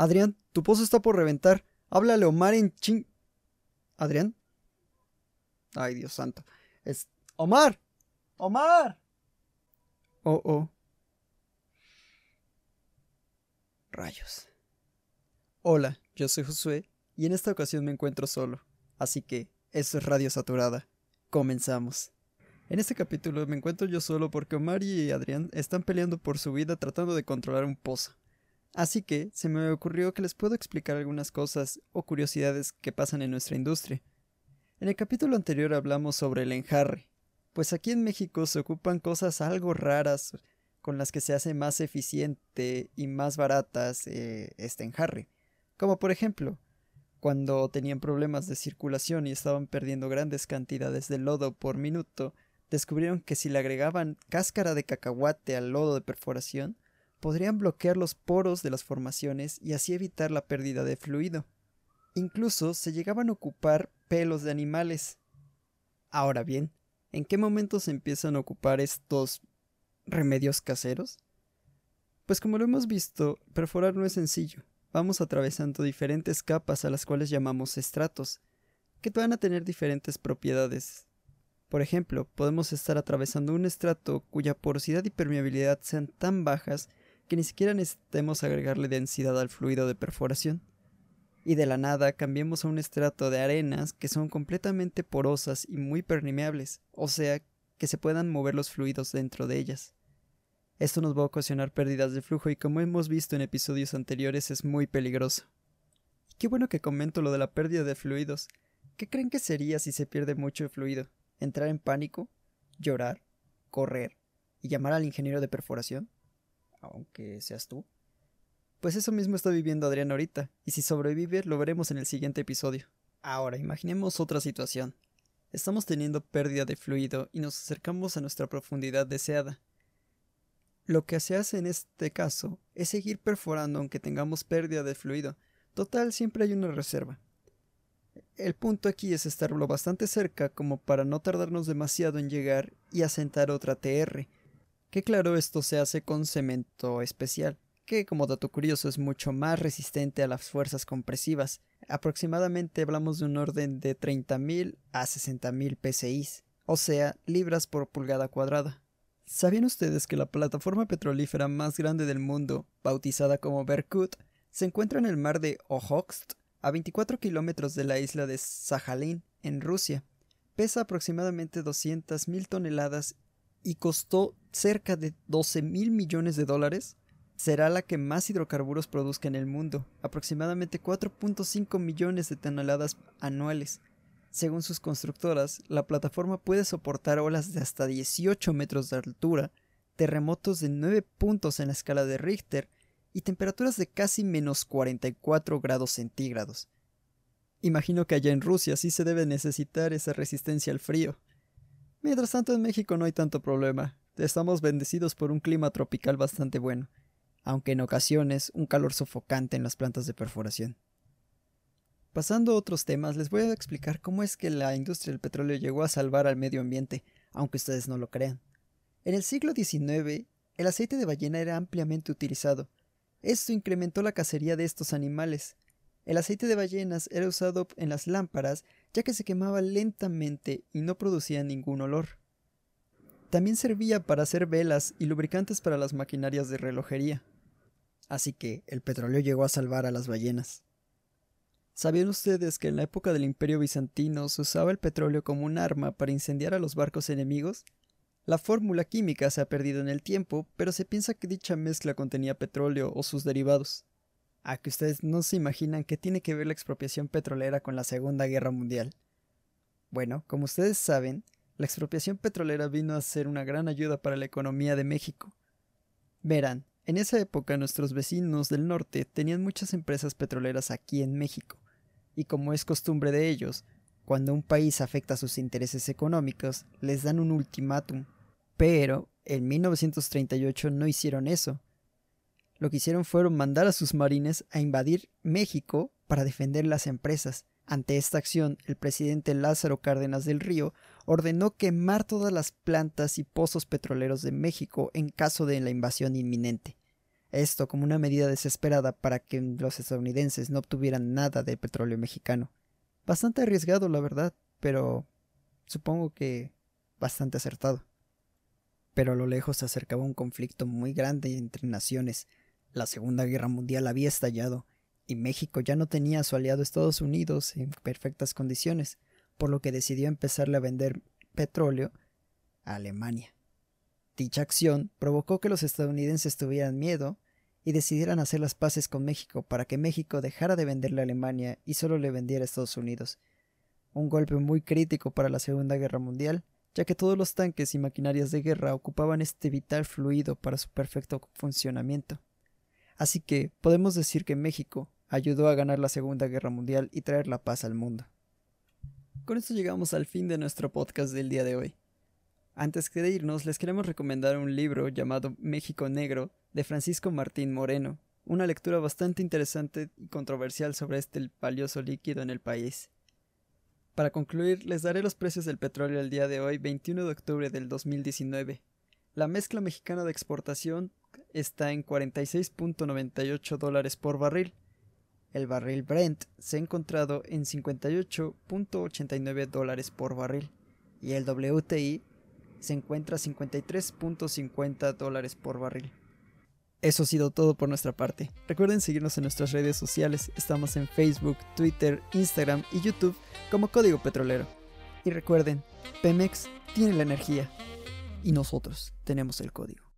Adrián, tu pozo está por reventar. Háblale Omar en ching. ¿Adrián? Ay, Dios santo. Es. ¡Omar! ¡Omar! Oh, oh. Rayos. Hola, yo soy Josué y en esta ocasión me encuentro solo. Así que, esto es Radio Saturada. Comenzamos. En este capítulo me encuentro yo solo porque Omar y Adrián están peleando por su vida tratando de controlar un pozo. Así que se me ocurrió que les puedo explicar algunas cosas o curiosidades que pasan en nuestra industria. En el capítulo anterior hablamos sobre el enjarre, pues aquí en México se ocupan cosas algo raras con las que se hace más eficiente y más baratas eh, este enjarre, como por ejemplo, cuando tenían problemas de circulación y estaban perdiendo grandes cantidades de lodo por minuto, descubrieron que si le agregaban cáscara de cacahuate al lodo de perforación, podrían bloquear los poros de las formaciones y así evitar la pérdida de fluido. Incluso se llegaban a ocupar pelos de animales. Ahora bien, ¿en qué momento se empiezan a ocupar estos remedios caseros? Pues como lo hemos visto, perforar no es sencillo. Vamos atravesando diferentes capas a las cuales llamamos estratos, que van a tener diferentes propiedades. Por ejemplo, podemos estar atravesando un estrato cuya porosidad y permeabilidad sean tan bajas que ni siquiera necesitemos agregarle densidad al fluido de perforación. Y de la nada cambiemos a un estrato de arenas que son completamente porosas y muy permeables, o sea, que se puedan mover los fluidos dentro de ellas. Esto nos va a ocasionar pérdidas de flujo y como hemos visto en episodios anteriores es muy peligroso. qué bueno que comento lo de la pérdida de fluidos. ¿Qué creen que sería si se pierde mucho fluido? ¿Entrar en pánico? ¿Llorar? ¿Correr? ¿Y llamar al ingeniero de perforación? Aunque seas tú. Pues eso mismo está viviendo Adrián ahorita, y si sobrevive lo veremos en el siguiente episodio. Ahora, imaginemos otra situación. Estamos teniendo pérdida de fluido y nos acercamos a nuestra profundidad deseada. Lo que se hace en este caso es seguir perforando aunque tengamos pérdida de fluido. Total, siempre hay una reserva. El punto aquí es estar lo bastante cerca como para no tardarnos demasiado en llegar y asentar otra TR, que claro esto se hace con cemento especial, que como dato curioso es mucho más resistente a las fuerzas compresivas. Aproximadamente hablamos de un orden de 30.000 a 60.000 psi, o sea, libras por pulgada cuadrada. ¿Sabían ustedes que la plataforma petrolífera más grande del mundo, bautizada como Berkut, se encuentra en el mar de Okhotsk, a 24 kilómetros de la isla de Sajalín, en Rusia? Pesa aproximadamente 200.000 toneladas y costó cerca de 12 mil millones de dólares, será la que más hidrocarburos produzca en el mundo, aproximadamente 4.5 millones de toneladas anuales. Según sus constructoras, la plataforma puede soportar olas de hasta 18 metros de altura, terremotos de 9 puntos en la escala de Richter y temperaturas de casi menos 44 grados centígrados. Imagino que allá en Rusia sí se debe necesitar esa resistencia al frío. Mientras tanto en México no hay tanto problema. Estamos bendecidos por un clima tropical bastante bueno, aunque en ocasiones un calor sofocante en las plantas de perforación. Pasando a otros temas, les voy a explicar cómo es que la industria del petróleo llegó a salvar al medio ambiente, aunque ustedes no lo crean. En el siglo XIX, el aceite de ballena era ampliamente utilizado. Esto incrementó la cacería de estos animales, el aceite de ballenas era usado en las lámparas ya que se quemaba lentamente y no producía ningún olor. También servía para hacer velas y lubricantes para las maquinarias de relojería. Así que el petróleo llegó a salvar a las ballenas. ¿Sabían ustedes que en la época del Imperio Bizantino se usaba el petróleo como un arma para incendiar a los barcos enemigos? La fórmula química se ha perdido en el tiempo, pero se piensa que dicha mezcla contenía petróleo o sus derivados a que ustedes no se imaginan qué tiene que ver la expropiación petrolera con la Segunda Guerra Mundial. Bueno, como ustedes saben, la expropiación petrolera vino a ser una gran ayuda para la economía de México. Verán, en esa época nuestros vecinos del norte tenían muchas empresas petroleras aquí en México, y como es costumbre de ellos, cuando un país afecta sus intereses económicos, les dan un ultimátum. Pero en 1938 no hicieron eso, lo que hicieron fueron mandar a sus marines a invadir México para defender las empresas. Ante esta acción, el presidente Lázaro Cárdenas del Río ordenó quemar todas las plantas y pozos petroleros de México en caso de la invasión inminente. Esto como una medida desesperada para que los estadounidenses no obtuvieran nada del petróleo mexicano. Bastante arriesgado, la verdad, pero supongo que bastante acertado. Pero a lo lejos se acercaba un conflicto muy grande entre naciones. La Segunda Guerra Mundial había estallado, y México ya no tenía a su aliado Estados Unidos en perfectas condiciones, por lo que decidió empezarle a vender petróleo a Alemania. Dicha acción provocó que los estadounidenses tuvieran miedo y decidieran hacer las paces con México para que México dejara de venderle a Alemania y solo le vendiera a Estados Unidos. Un golpe muy crítico para la Segunda Guerra Mundial, ya que todos los tanques y maquinarias de guerra ocupaban este vital fluido para su perfecto funcionamiento. Así que podemos decir que México ayudó a ganar la Segunda Guerra Mundial y traer la paz al mundo. Con esto llegamos al fin de nuestro podcast del día de hoy. Antes que de irnos, les queremos recomendar un libro llamado México Negro de Francisco Martín Moreno, una lectura bastante interesante y controversial sobre este valioso líquido en el país. Para concluir, les daré los precios del petróleo el día de hoy, 21 de octubre del 2019. La mezcla mexicana de exportación está en 46.98 dólares por barril. El barril Brent se ha encontrado en 58.89 dólares por barril y el WTI se encuentra a 53.50 dólares por barril. Eso ha sido todo por nuestra parte. Recuerden seguirnos en nuestras redes sociales. Estamos en Facebook, Twitter, Instagram y YouTube como Código Petrolero. Y recuerden, Pemex tiene la energía y nosotros tenemos el código.